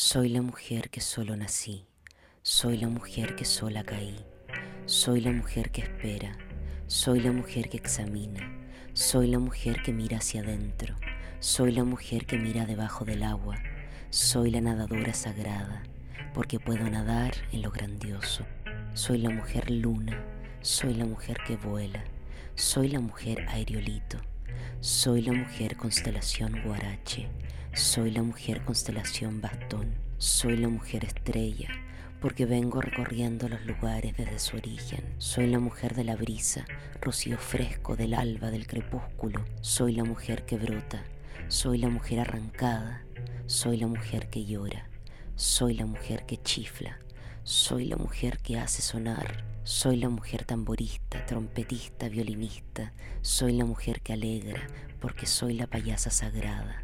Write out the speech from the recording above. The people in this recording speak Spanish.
Soy la mujer que solo nací, soy la mujer que sola caí, soy la mujer que espera, soy la mujer que examina, soy la mujer que mira hacia adentro, soy la mujer que mira debajo del agua, soy la nadadora sagrada, porque puedo nadar en lo grandioso. Soy la mujer luna, soy la mujer que vuela, soy la mujer aeriolito, soy la mujer constelación guarache, soy la mujer constelación bastón, soy la mujer estrella, porque vengo recorriendo los lugares desde su origen. Soy la mujer de la brisa, rocío fresco del alba del crepúsculo. Soy la mujer que brota, soy la mujer arrancada, soy la mujer que llora, soy la mujer que chifla, soy la mujer que hace sonar. Soy la mujer tamborista, trompetista, violinista, soy la mujer que alegra, porque soy la payasa sagrada,